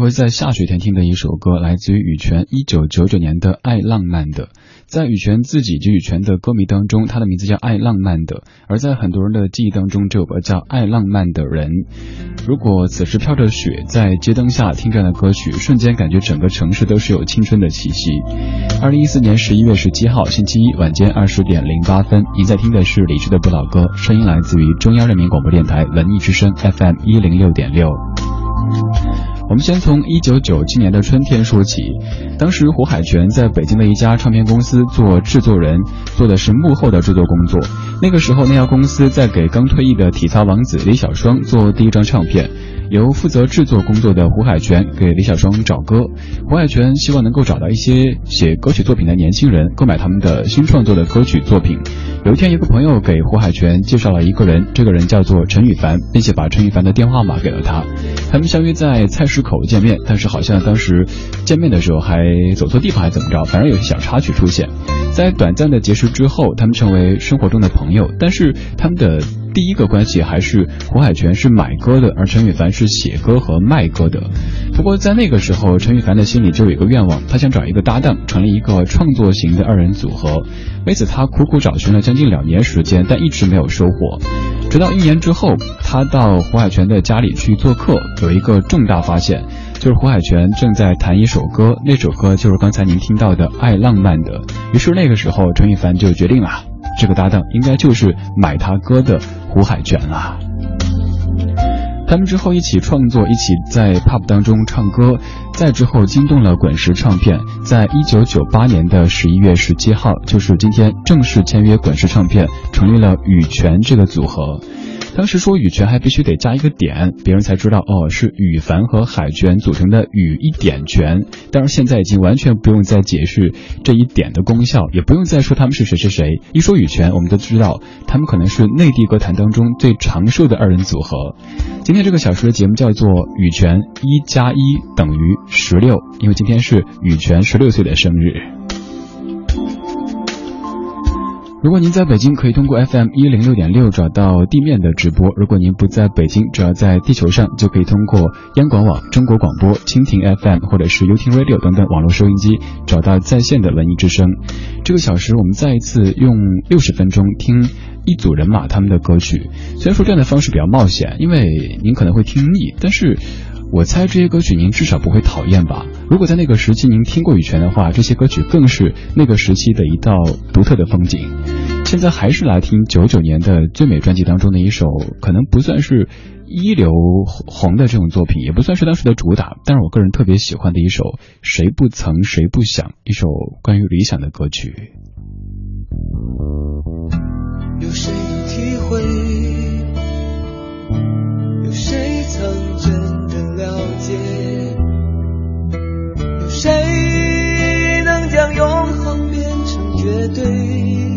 合在下雪天听的一首歌，来自于羽泉一九九九年的《爱浪漫的》。在羽泉自己及羽泉的歌迷当中，他的名字叫爱浪漫的；而在很多人的记忆当中，这首歌叫爱浪漫的人。如果此时飘着雪，在街灯下听这样的歌曲，瞬间感觉整个城市都是有青春的气息。二零一四年十一月十七号星期一晚间二十点零八分，您在听的是李志的不老歌，声音来自于中央人民广播电台文艺之声 FM 一零六点六。我们先从一九九七年的春天说起，当时胡海泉在北京的一家唱片公司做制作人，做的是幕后的制作工作。那个时候，那家公司在给刚退役的体操王子李小双做第一张唱片。由负责制作工作的胡海泉给李小双找歌，胡海泉希望能够找到一些写歌曲作品的年轻人，购买他们的新创作的歌曲作品。有一天，一个朋友给胡海泉介绍了一个人，这个人叫做陈羽凡，并且把陈羽凡的电话号码给了他。他们相约在菜市口见面，但是好像当时见面的时候还走错地方，还怎么着？反正有些小插曲出现。在短暂的结识之后，他们成为生活中的朋友，但是他们的。第一个关系还是胡海泉是买歌的，而陈羽凡是写歌和卖歌的。不过在那个时候，陈羽凡的心里就有一个愿望，他想找一个搭档，成立一个创作型的二人组合。为此，他苦苦找寻了将近两年时间，但一直没有收获。直到一年之后，他到胡海泉的家里去做客，有一个重大发现，就是胡海泉正在弹一首歌，那首歌就是刚才您听到的《爱浪漫的》。于是那个时候，陈羽凡就决定了。这个搭档应该就是买他歌的胡海泉啦。他们之后一起创作，一起在 pub 当中唱歌，再之后惊动了滚石唱片，在一九九八年的十一月十七号，就是今天正式签约滚石唱片，成立了羽泉这个组合。当时说羽泉还必须得加一个点，别人才知道哦，是羽凡和海泉组成的羽一点泉。但是现在已经完全不用再解释这一点的功效，也不用再说他们是谁是谁。一说羽泉，我们都知道他们可能是内地歌坛当中最长寿的二人组合。今天这个小时的节目叫做羽泉一加一等于十六，因为今天是羽泉十六岁的生日。如果您在北京，可以通过 FM 一零六点六找到地面的直播；如果您不在北京，只要在地球上，就可以通过央广网、中国广播、蜻蜓 FM 或者是 YouTin Radio 等等网络收音机找到在线的文艺之声。这个小时，我们再一次用六十分钟听一组人马他们的歌曲。虽然说这样的方式比较冒险，因为您可能会听腻，但是。我猜这些歌曲您至少不会讨厌吧？如果在那个时期您听过羽泉的话，这些歌曲更是那个时期的一道独特的风景。现在还是来听九九年的最美专辑当中的一首，可能不算是一流红的这种作品，也不算是当时的主打，但是我个人特别喜欢的一首《谁不曾谁不想》，一首关于理想的歌曲。将永恒变成绝对？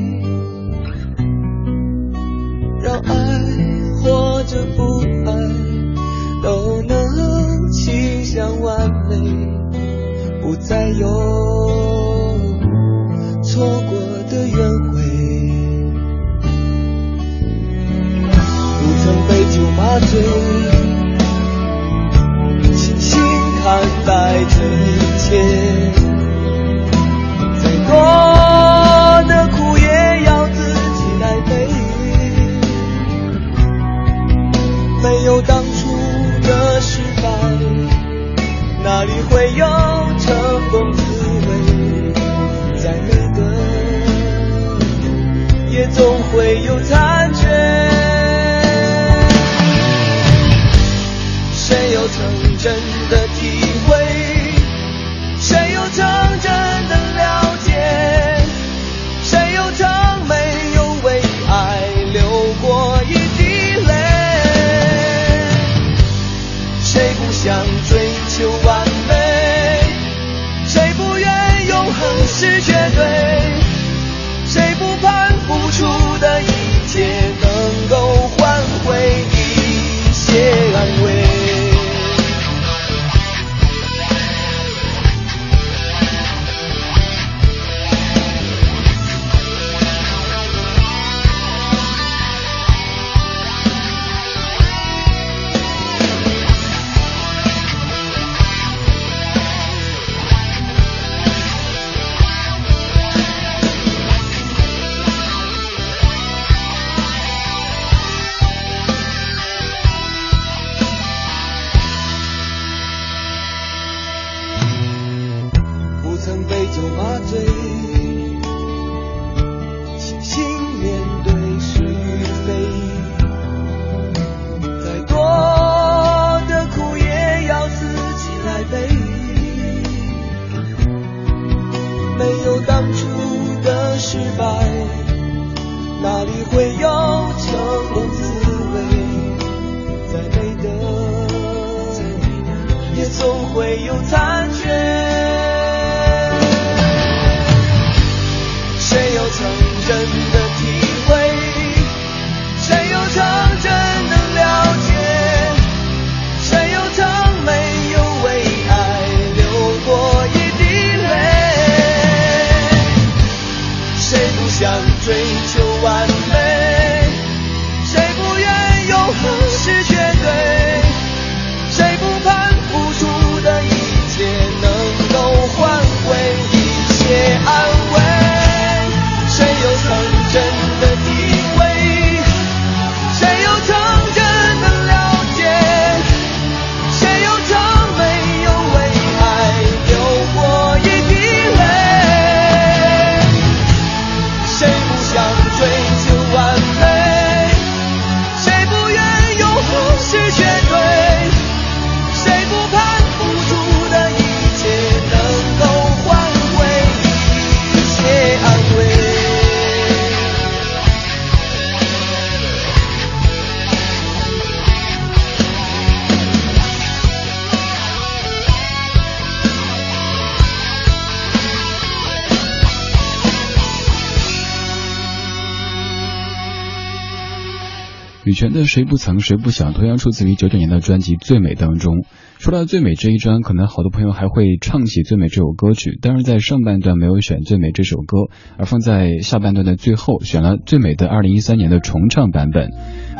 的《谁不曾谁不想》同样出自于九九年的专辑《最美》当中。说到《最美》这一张，可能好多朋友还会唱起《最美》这首歌曲，但是在上半段没有选《最美》这首歌，而放在下半段的最后选了《最美》的二零一三年的重唱版本。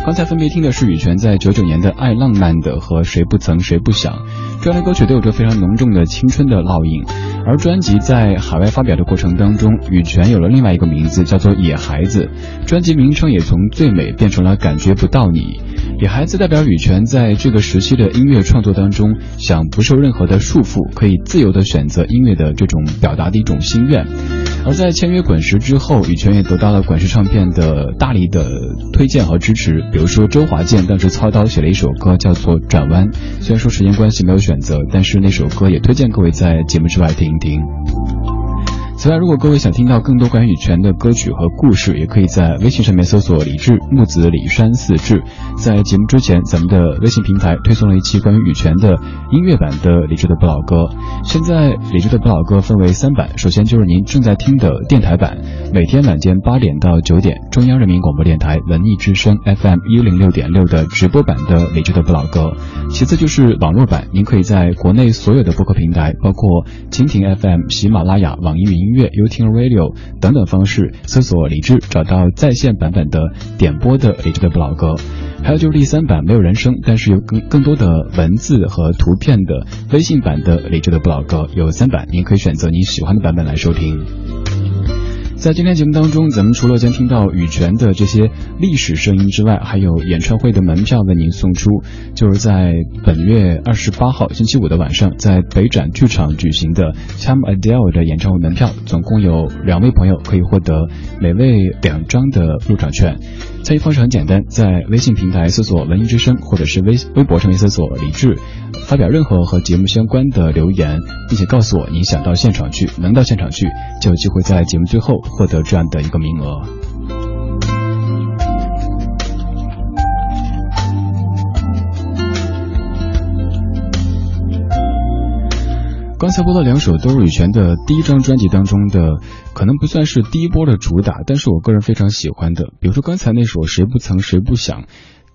刚才分别听的是羽泉在九九年的《爱浪漫的》和《谁不曾谁不想》，这样的歌曲都有着非常浓重的青春的烙印。而专辑在海外发表的过程当中，羽泉有了另外一个名字，叫做《野孩子》，专辑名称也从《最美》变成了《感觉不到你》。野孩子代表羽泉在这个时期的音乐创作当中，想不受任何的束缚，可以自由的选择音乐的这种表达的一种心愿。而在签约滚石之后，羽泉也得到了滚石唱片的大力的推荐和支持。比如说周华健当时操刀写了一首歌叫做《转弯》，虽然说时间关系没有选择，但是那首歌也推荐各位在节目之外听一听。此外，如果各位想听到更多关于羽泉的歌曲和故事，也可以在微信上面搜索“李志木子李山四志”。在节目之前，咱们的微信平台推送了一期关于羽泉的音乐版的李志的不老歌。现在李志的不老歌分为三版，首先就是您正在听的电台版，每天晚间八点到九点，中央人民广播电台文艺之声 FM 一零六点六的直播版的李志的不老歌。其次就是网络版，您可以在国内所有的播客平台，包括蜻蜓 FM、喜马拉雅、网易云音乐、y o u t u b e Radio 等等方式搜索李志，找到在线版本的点播的李志的不老歌。还有就是第三版没有人声，但是有更更多的文字和图片的微信版的李志的不老歌，有三版，您可以选择您喜欢的版本来收听。在今天节目当中，咱们除了将听到羽泉的这些历史声音之外，还有演唱会的门票为您送出。就是在本月二十八号星期五的晚上，在北展剧场举行的 Time Adele 的演唱会门票，总共有两位朋友可以获得每位两张的入场券。参与方式很简单，在微信平台搜索“文艺之声”或者是微微博上面搜索“李志”，发表任何和节目相关的留言，并且告诉我你想到现场去，能到现场去就有机会在节目最后获得这样的一个名额。刚才播的两首都是羽泉的第一张专辑当中的，可能不算是第一波的主打，但是我个人非常喜欢的。比如说刚才那首《谁不曾谁不想》，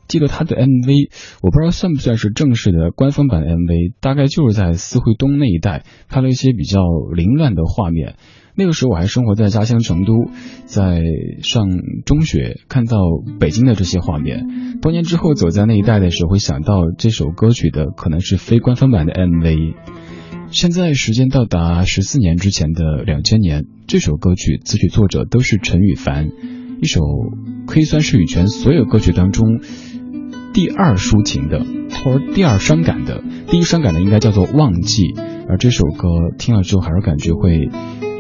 记得他的 MV，我不知道算不算是正式的官方版 MV，大概就是在四惠东那一带拍了一些比较凌乱的画面。那个时候我还生活在家乡成都，在上中学，看到北京的这些画面。多年之后走在那一带的时候，会想到这首歌曲的可能是非官方版的 MV。现在时间到达十四年之前的两千年，这首歌曲词曲作者都是陈羽凡，一首可以算是羽泉所有歌曲当中第二抒情的，或者第二伤感的。第一伤感的应该叫做忘记，而这首歌听了之后还是感觉会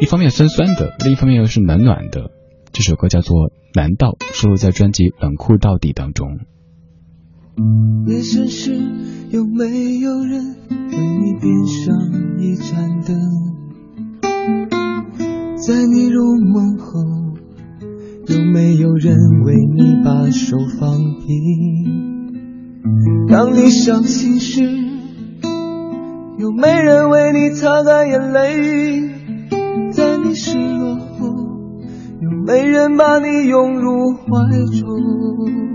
一方面酸酸的，另一方面又是暖暖的。这首歌叫做《难道》，收录在专辑《冷酷到底》当中。夜深时，有没有人为你点上一盏灯？在你入梦后，有没有人为你把手放平？当你伤心时，有没人为你擦干眼泪？在你失落后，有没人把你拥入怀中？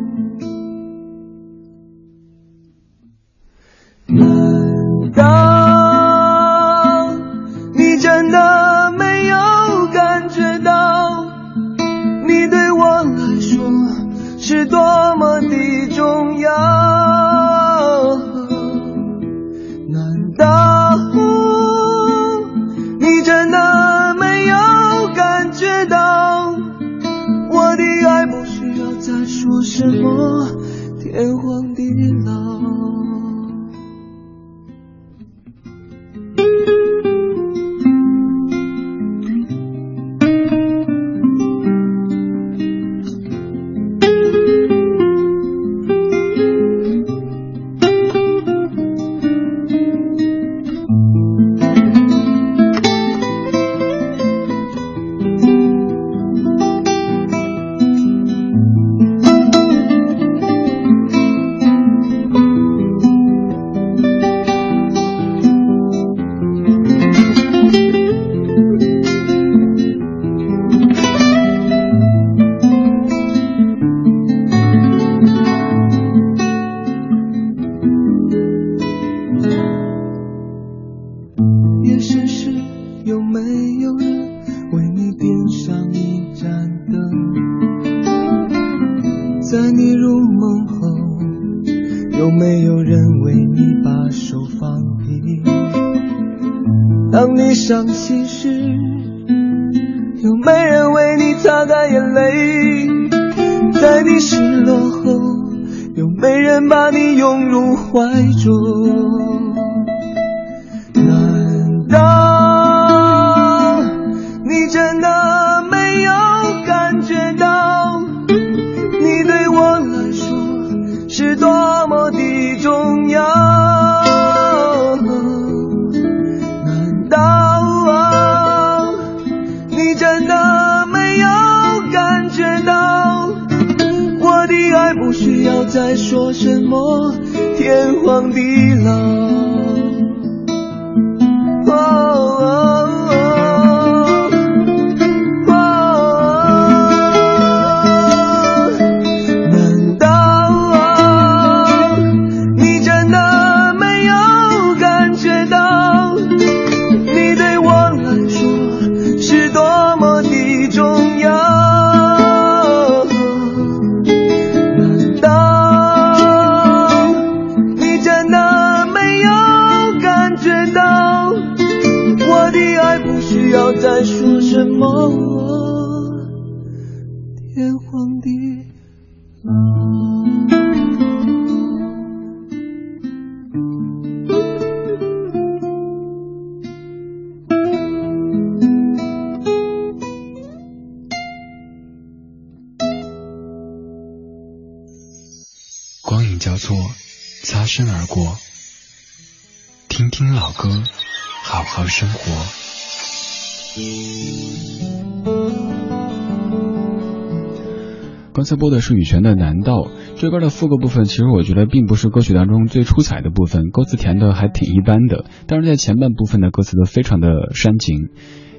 刚才播的是羽泉的《难道》这歌的副歌部分，其实我觉得并不是歌曲当中最出彩的部分，歌词填的还挺一般的。但是在前半部分的歌词都非常的煽情。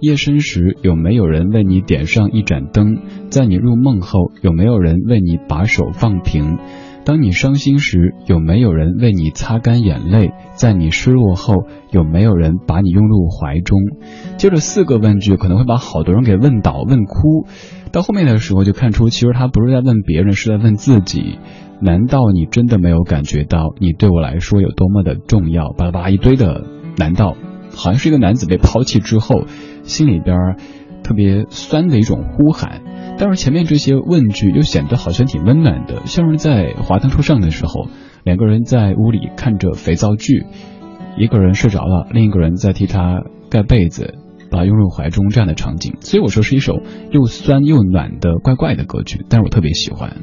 夜深时，有没有人为你点上一盏灯？在你入梦后，有没有人为你把手放平？当你伤心时，有没有人为你擦干眼泪？在你失落后，有没有人把你拥入怀中？接着四个问句，可能会把好多人给问倒、问哭。到后面的时候，就看出其实他不是在问别人，是在问自己。难道你真的没有感觉到你对我来说有多么的重要？巴拉巴拉一堆的难道，好像是一个男子被抛弃之后，心里边特别酸的一种呼喊。但是前面这些问句又显得好像挺温暖的，像是在华灯初上的时候，两个人在屋里看着肥皂剧，一个人睡着了，另一个人在替他盖被子，把拥入怀中这样的场景。所以我说是一首又酸又暖的怪怪的歌曲，但是我特别喜欢。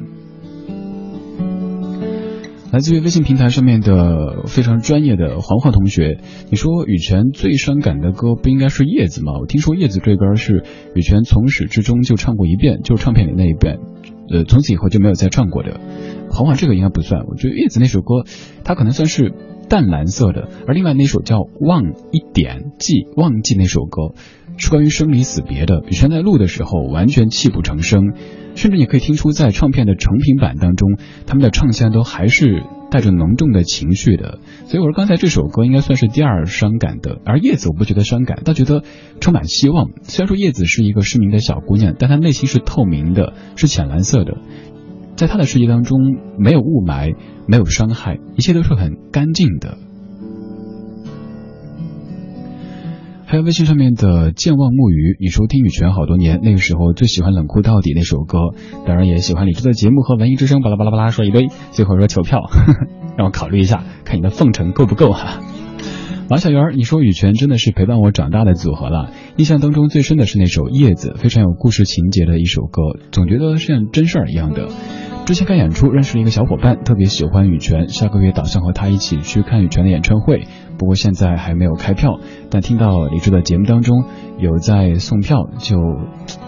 来自于微信平台上面的非常专业的黄黄同学，你说羽泉最伤感的歌不应该是叶子吗？我听说叶子这歌是羽泉从始至终就唱过一遍，就唱片里那一遍，呃，从此以后就没有再唱过的。黄黄这个应该不算，我觉得叶子那首歌，它可能算是淡蓝色的，而另外那首叫《忘一点记》，忘记那首歌是关于生离死别的。羽泉在录的时候完全泣不成声。甚至你可以听出，在唱片的成品版当中，他们的唱腔都还是带着浓重的情绪的。所以我说，刚才这首歌应该算是第二伤感的。而叶子，我不觉得伤感，倒觉得充满希望。虽然说叶子是一个失明的小姑娘，但她内心是透明的，是浅蓝色的。在他的世界当中，没有雾霾，没有伤害，一切都是很干净的。还有微信上面的健忘木鱼，你收听羽泉好多年，那个时候最喜欢冷酷到底那首歌，当然也喜欢李志的节目和文艺之声，巴拉巴拉巴拉说一堆，最后说求票，让我考虑一下，看你的奉承够不够哈。马小圆，你说羽泉真的是陪伴我长大的组合了，印象当中最深的是那首叶子，非常有故事情节的一首歌，总觉得像真事儿一样的。之前看演出认识了一个小伙伴，特别喜欢羽泉，下个月打算和他一起去看羽泉的演唱会，不过现在还没有开票。但听到李志的节目当中有在送票，就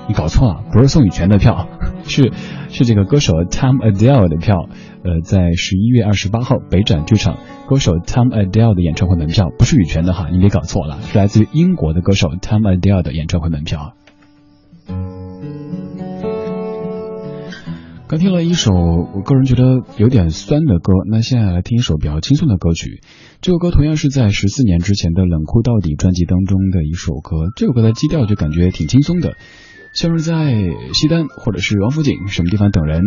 你搞错了，不是送羽泉的票，是是这个歌手 Tom Adele 的票。呃，在十一月二十八号北展剧场，歌手 Tom Adele 的演唱会门票不是羽泉的哈，你别搞错了，是来自于英国的歌手 Tom Adele 的演唱会门票。刚听了一首我个人觉得有点酸的歌，那现在来听一首比较轻松的歌曲。这首歌同样是在十四年之前的《冷酷到底》专辑当中的一首歌。这首歌的基调就感觉挺轻松的，像是在西单或者是王府井什么地方等人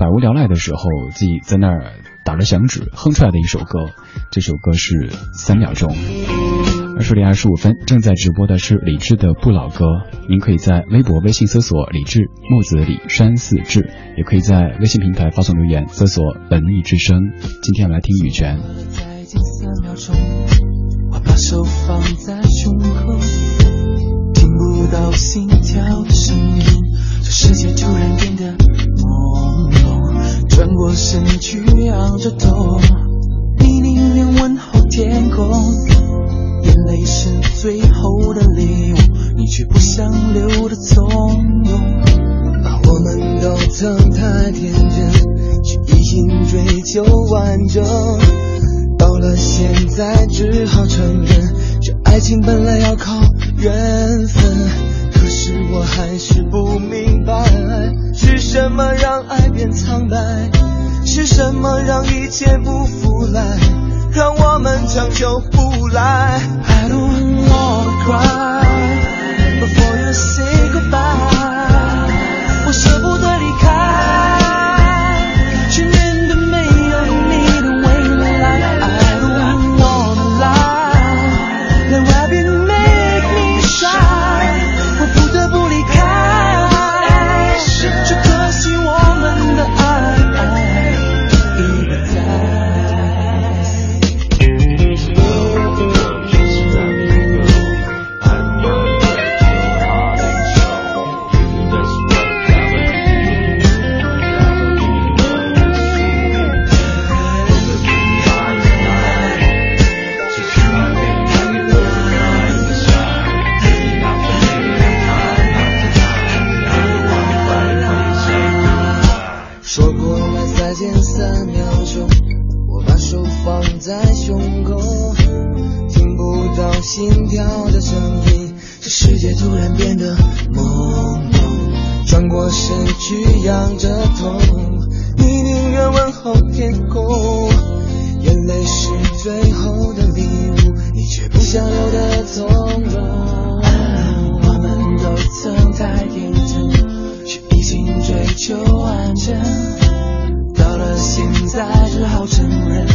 百无聊赖的时候，自己在那儿打着响指哼出来的一首歌。这首歌是三秒钟。二十点二十五分，正在直播的是李志的不老歌。您可以在微博、微信搜索“李志木子李山寺志”，也可以在微信平台发送留言，搜索“文艺之声”。今天我们来听羽泉。到心跳的声音，这世界突然变得朦胧。转过身去仰着头，你宁愿问候天空，眼泪是最后的礼物，你却不想留的从容。把我们都曾太天真，去一心追求完整。到了现在，只好承认，这爱情本来要靠缘分。是我还是不明白，是什么让爱变苍白？是什么让一切不复来？让我们长久不来。I don't wanna cry 放在胸口，听不到心跳的声音，这世界突然变得朦胧。转过身去仰着头，你宁愿问候天空，眼泪是最后的礼物，你却不想留的从容。我们都曾太天真，去一心追求完整。到了现在，只好承认，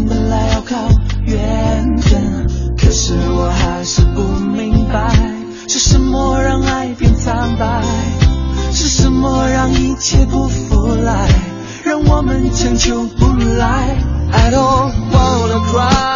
本来要靠缘分。可是我还是不明白，是什么让爱变苍白？是什么让一切不复来？让我们强求不来。I don't wanna cry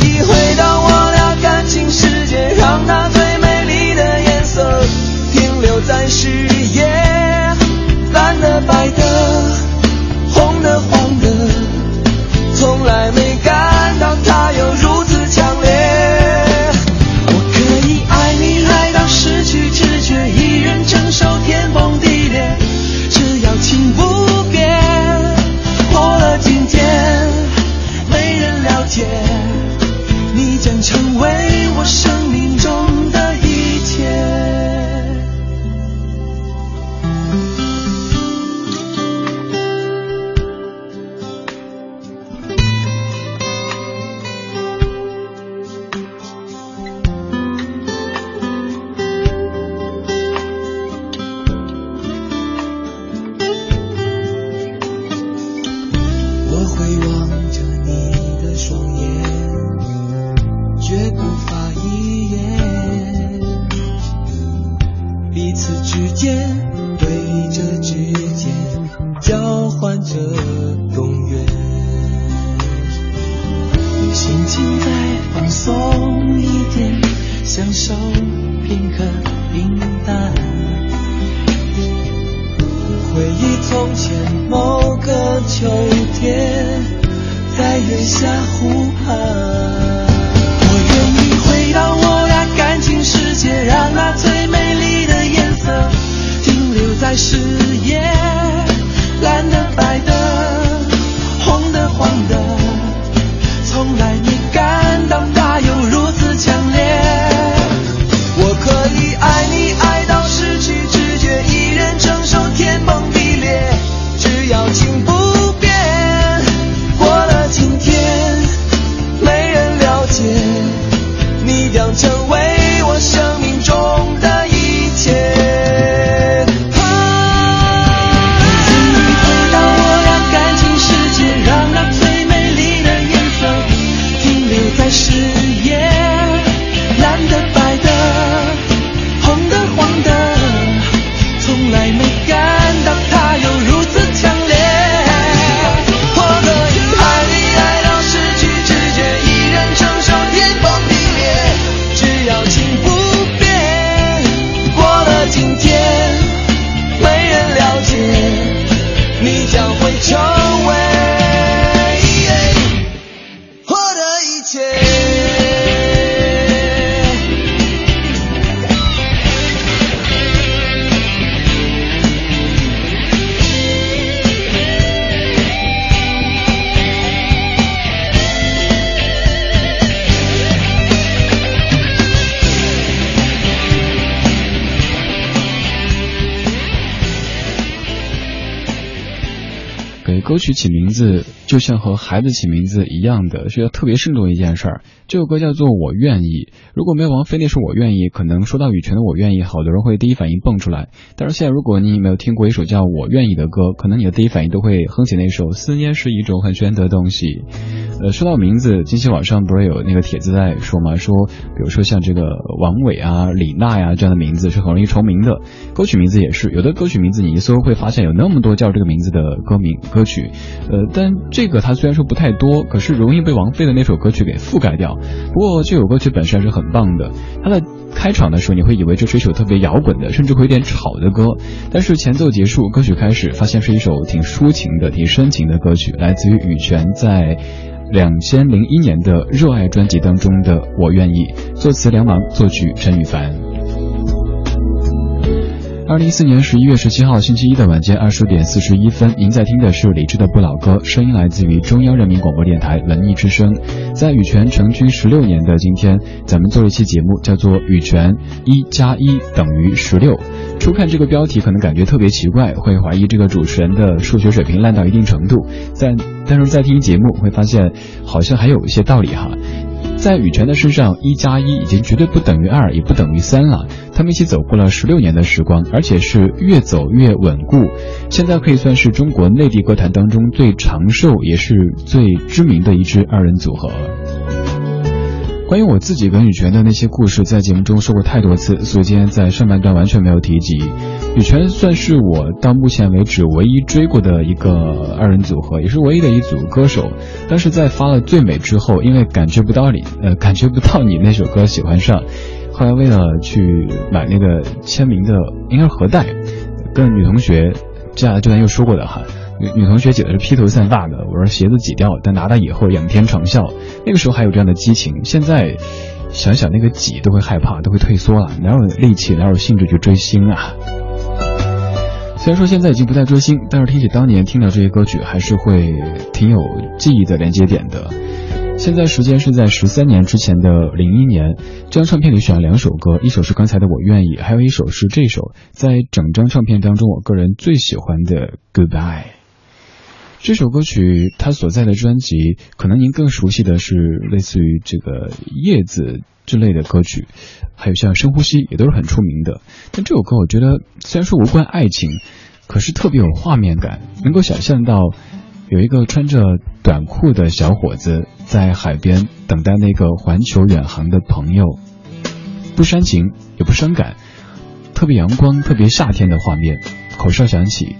你回到我在下湖畔。歌曲起名字，就像和孩子起名字一样的，是要特别慎重一件事儿。这首歌叫做《我愿意》，如果没有王菲那首《我愿意》，可能说到羽泉的《我愿意》，好多人会第一反应蹦出来。但是现在，如果你没有听过一首叫《我愿意》的歌，可能你的第一反应都会哼起那首《思念是一种很玄的东西》。呃，说到名字，近期网上不是有那个帖子在说吗？说，比如说像这个王伟啊、李娜呀、这样的名字是很容易重名的，歌曲名字也是，有的歌曲名字你一搜会发现有那么多叫这个名字的歌名歌曲，呃，但这个它虽然说不太多，可是容易被王菲的那首歌曲给覆盖掉。不过这首歌曲本身还是很棒的，它的开场的时候你会以为这是一首特别摇滚的，甚至会有点吵的歌，但是前奏结束，歌曲开始，发现是一首挺抒情的、挺深情的歌曲，来自于羽泉在。两千零一年的《热爱》专辑当中的《我愿意》，作词梁芒，作曲陈羽凡。二零一四年十一月十七号星期一的晚间二十点四十一分，您在听的是李志的《不老歌》，声音来自于中央人民广播电台文艺之声。在羽泉成军十六年的今天，咱们做了一期节目，叫做《羽泉一加一等于十六》。初看这个标题，可能感觉特别奇怪，会怀疑这个主持人的数学水平烂到一定程度。但但是在听节目，会发现好像还有一些道理哈。在羽泉的身上，一加一已经绝对不等于二，也不等于三了。他们一起走过了十六年的时光，而且是越走越稳固。现在可以算是中国内地歌坛当中最长寿，也是最知名的一支二人组合。关于我自己跟羽泉的那些故事，在节目中说过太多次，所以今天在上半段完全没有提及。羽泉算是我到目前为止唯一追过的一个二人组合，也是唯一的一组歌手。但是在发了《最美》之后，因为感觉不到你，呃，感觉不到你那首歌喜欢上，后来为了去买那个签名的，应该是盒带，跟女同学，接下来这段又说过的哈，女女同学挤的是披头散发的，我说鞋子挤掉，但拿到以后仰天长啸，那个时候还有这样的激情，现在想想那个挤都会害怕，都会退缩了，哪有力气，哪有兴致去追星啊？虽然说现在已经不再追星，但是听起当年听到这些歌曲，还是会挺有记忆的连接点的。现在时间是在十三年之前的零一年，这张唱片里选了两首歌，一首是刚才的《我愿意》，还有一首是这首，在整张唱片当中我个人最喜欢的《Goodbye》。这首歌曲它所在的专辑，可能您更熟悉的是类似于这个叶子。之类的歌曲，还有像深呼吸也都是很出名的。但这首歌我觉得虽然说无关爱情，可是特别有画面感，能够想象到有一个穿着短裤的小伙子在海边等待那个环球远航的朋友，不煽情也不伤感，特别阳光、特别夏天的画面，口哨响起，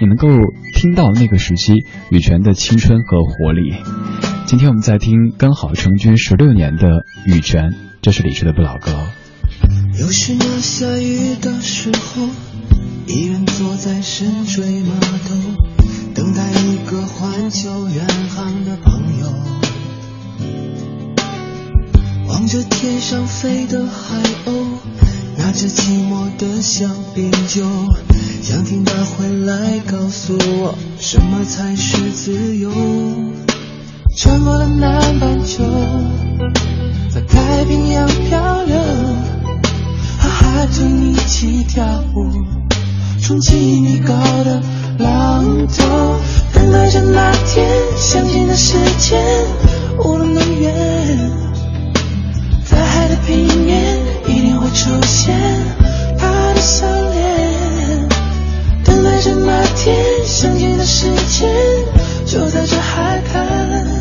你能够听到那个时期羽泉的青春和活力。今天我们在听刚好成军十六年的羽泉，这是李志的不老歌。又是那下雨的时候，一人坐在深水码头，等待一个环球远航的朋友。望着天上飞的海鸥，拿着寂寞的香槟酒，想听他回来告诉我，什么才是自由。穿过了南半球，在太平洋漂流，和海豚一起跳舞，冲击你高的浪头，等待着那天相见的时间，无论多远，在海的平面一定会出现他的笑脸，等待着那天相见的时间，就在这海滩。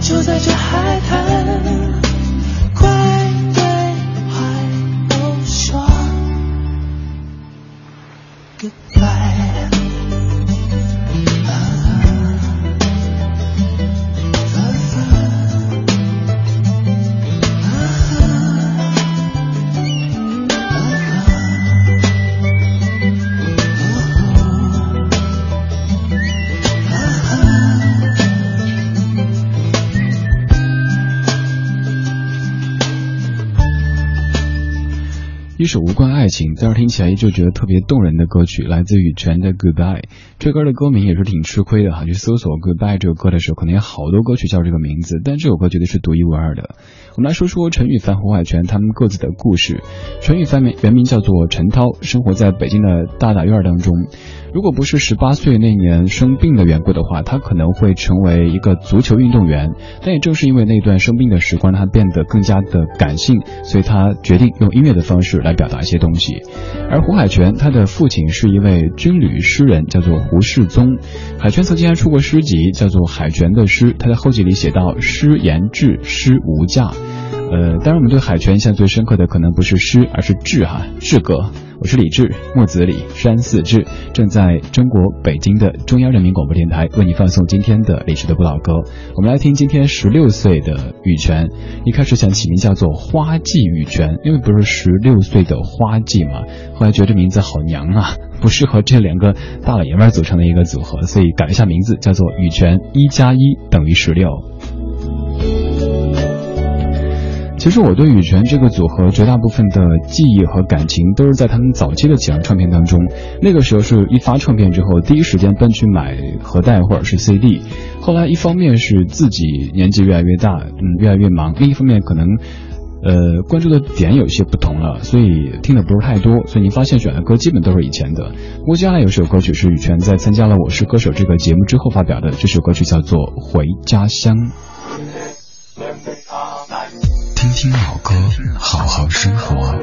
就在这海滩。一首无关爱情，但是听起来依旧觉得特别动人的歌曲，来自羽泉的《Goodbye》。这歌的歌名也是挺吃亏的哈，去搜索《Goodbye》这首歌的时候，可能有好多歌曲叫这个名字，但这首歌绝对是独一无二的。我们来说说陈羽凡胡海泉他们各自的故事。陈羽凡名原名叫做陈涛，生活在北京的大大院当中。如果不是十八岁那年生病的缘故的话，他可能会成为一个足球运动员。但也正是因为那段生病的时光，他变得更加的感性，所以他决定用音乐的方式来表达一些东西。而胡海泉，他的父亲是一位军旅诗人，叫做胡世宗。海泉曾经还出过诗集，叫做《海泉的诗》，他在后记里写到：“诗言志，诗无价。”呃，当然，我们对海泉印象最深刻的可能不是诗，而是志哈志哥。我是李志，木子李，山寺志，正在中国北京的中央人民广播电台为你放送今天的李志的不老歌。我们来听今天十六岁的羽泉，一开始想起名叫做花季羽泉，因为不是十六岁的花季嘛，后来觉得这名字好娘啊，不适合这两个大老爷们组成的一个组合，所以改了一下名字，叫做羽泉一加一等于十六。其实我对羽泉这个组合绝大部分的记忆和感情都是在他们早期的几张唱片当中。那个时候是一发唱片之后，第一时间奔去买盒带或者是 CD。后来一方面是自己年纪越来越大，嗯，越来越忙；另一方面可能，呃，关注的点有些不同了，所以听的不是太多。所以您发现选的歌基本都是以前的。不过接下来有首歌曲是羽泉在参加了《我是歌手》这个节目之后发表的，这首歌曲叫做《回家乡》。听听老歌，好好生活。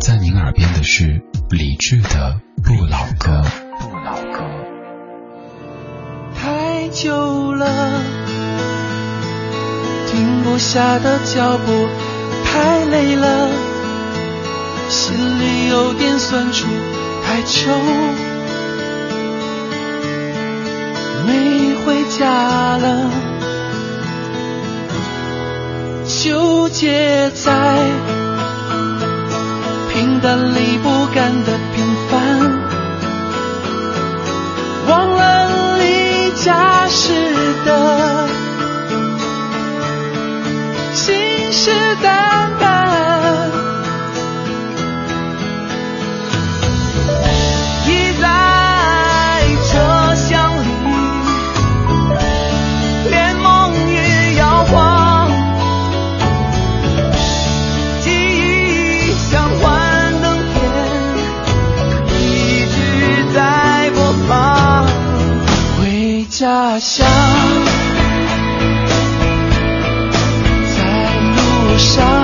在您耳边的是理智的不老歌。不老歌。太久了，停不下的脚步，太累了，心里有点酸楚，太久没回家了。纠结在平淡里。家乡，在路上。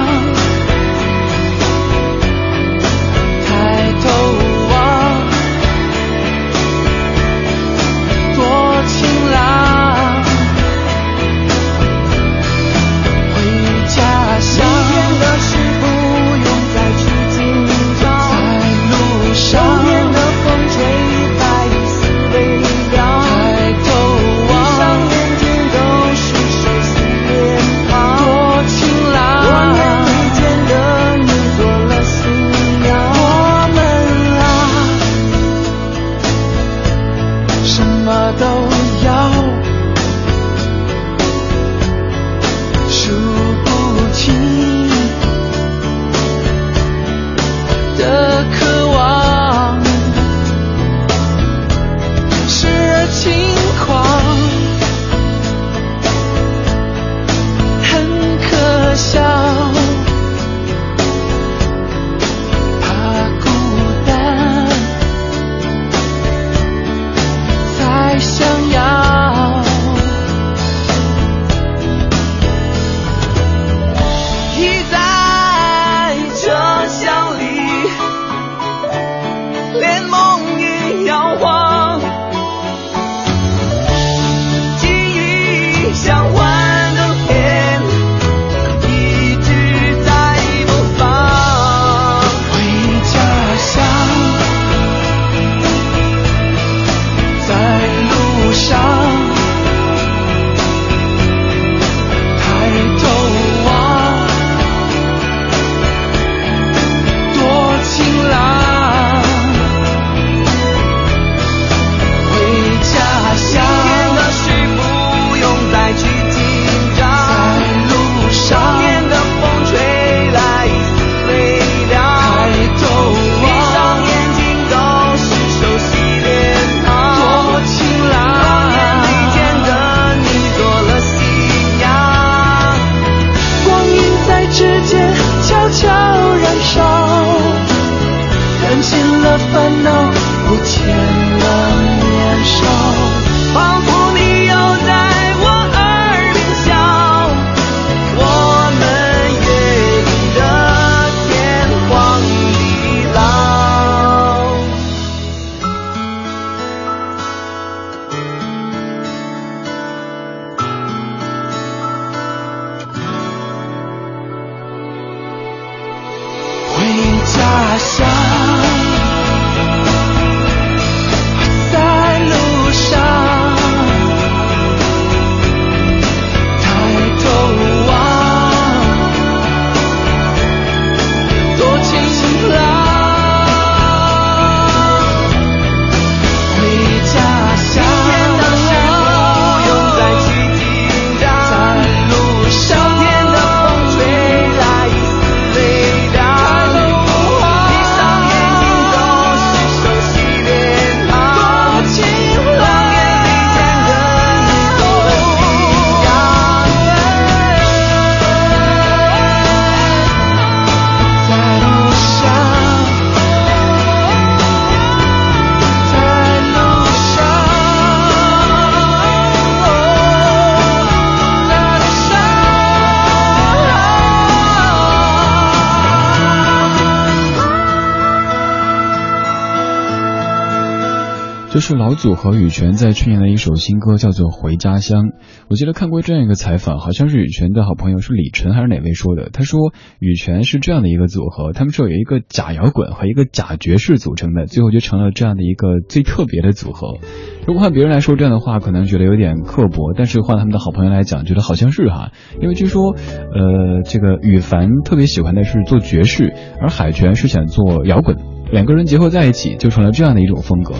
这是老祖和羽泉在去年的一首新歌，叫做《回家乡》。我记得看过这样一个采访，好像是羽泉的好朋友是李晨还是哪位说的？他说羽泉是这样的一个组合，他们说有一个假摇滚和一个假爵士组成的，最后就成了这样的一个最特别的组合。如果换别人来说这样的话，可能觉得有点刻薄，但是换他们的好朋友来讲，觉得好像是哈。因为据说，呃，这个羽凡特别喜欢的是做爵士，而海泉是想做摇滚。两个人结合在一起，就成了这样的一种风格。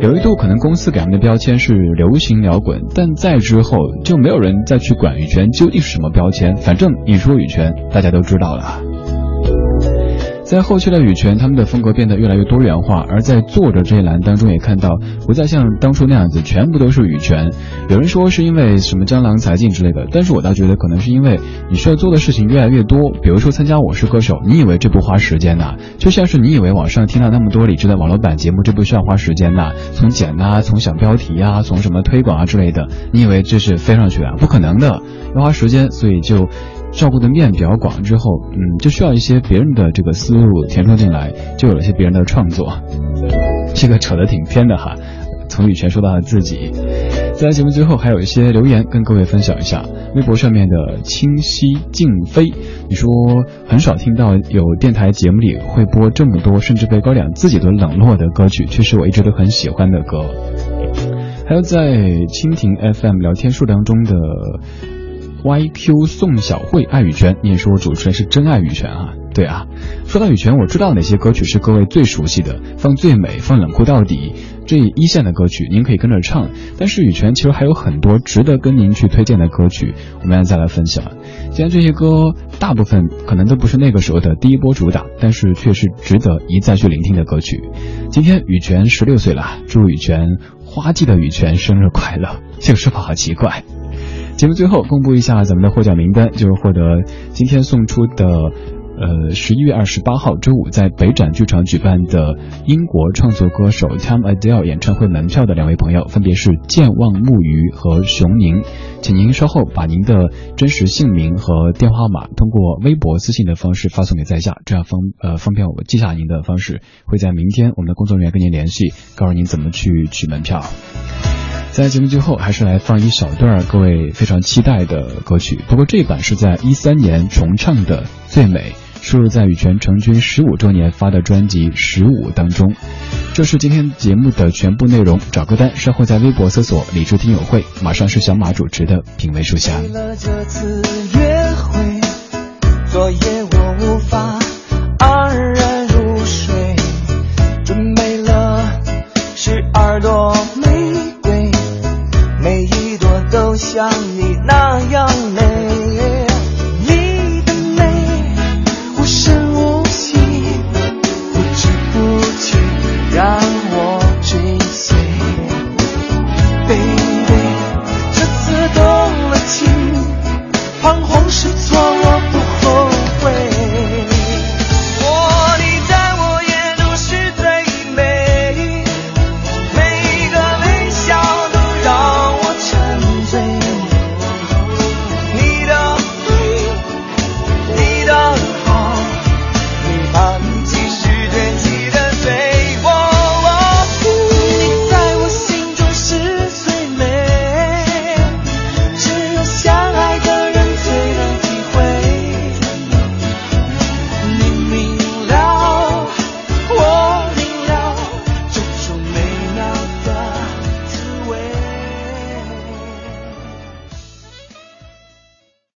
有一度可能公司给他们的标签是流行摇滚，但在之后就没有人再去管羽泉究竟是什么标签，反正一说羽泉，大家都知道了。在后期的羽泉，他们的风格变得越来越多元化，而在作者这一栏当中也看到，不再像当初那样子全部都是羽泉。有人说是因为什么江郎才尽之类的，但是我倒觉得可能是因为你需要做的事情越来越多。比如说参加《我是歌手》，你以为这不花时间呐？就像是你以为网上听了那么多理智的网络版节目，这不需要花时间呐？从剪啊，从想标题啊，从什么推广啊之类的，你以为这是飞上去啊？不可能的，要花时间，所以就。照顾的面比较广之后，嗯，就需要一些别人的这个思路填充进来，就有了些别人的创作。这个扯得挺偏的哈，从羽泉说到了自己。在节目最后还有一些留言跟各位分享一下，微博上面的清晰静飞，你说很少听到有电台节目里会播这么多，甚至被高粱自己都冷落的歌曲，却是我一直都很喜欢的歌。还有在蜻蜓 FM 聊天数当中的。YQ 宋小慧爱羽泉，你也说主持人是真爱羽泉啊？对啊，说到羽泉，我知道哪些歌曲是各位最熟悉的，放最美，放冷酷到底，这一线的歌曲您可以跟着唱。但是羽泉其实还有很多值得跟您去推荐的歌曲，我们要再来分享。既然这些歌大部分可能都不是那个时候的第一波主打，但是却是值得一再去聆听的歌曲。今天羽泉十六岁了，祝羽泉花季的羽泉生日快乐！这个说法好奇怪。节目最后公布一下咱们的获奖名单，就是获得今天送出的，呃，十一月二十八号周五在北展剧场举办的英国创作歌手 Tom Adele 演唱会门票的两位朋友，分别是健忘木鱼和熊宁，请您稍后把您的真实姓名和电话号码通过微博私信的方式发送给在下，这样方呃方便我记下您的方式，会在明天我们的工作人员跟您联系，告诉您怎么去取门票。在节目最后，还是来放一小段各位非常期待的歌曲。不过这一版是在一三年重唱的《最美》，收录在羽泉成军十五周年发的专辑《十五》当中。这是今天节目的全部内容。找歌单，稍后在微博搜索“理智听友会”。马上是小马主持的品味书香。昨夜我无法像你那样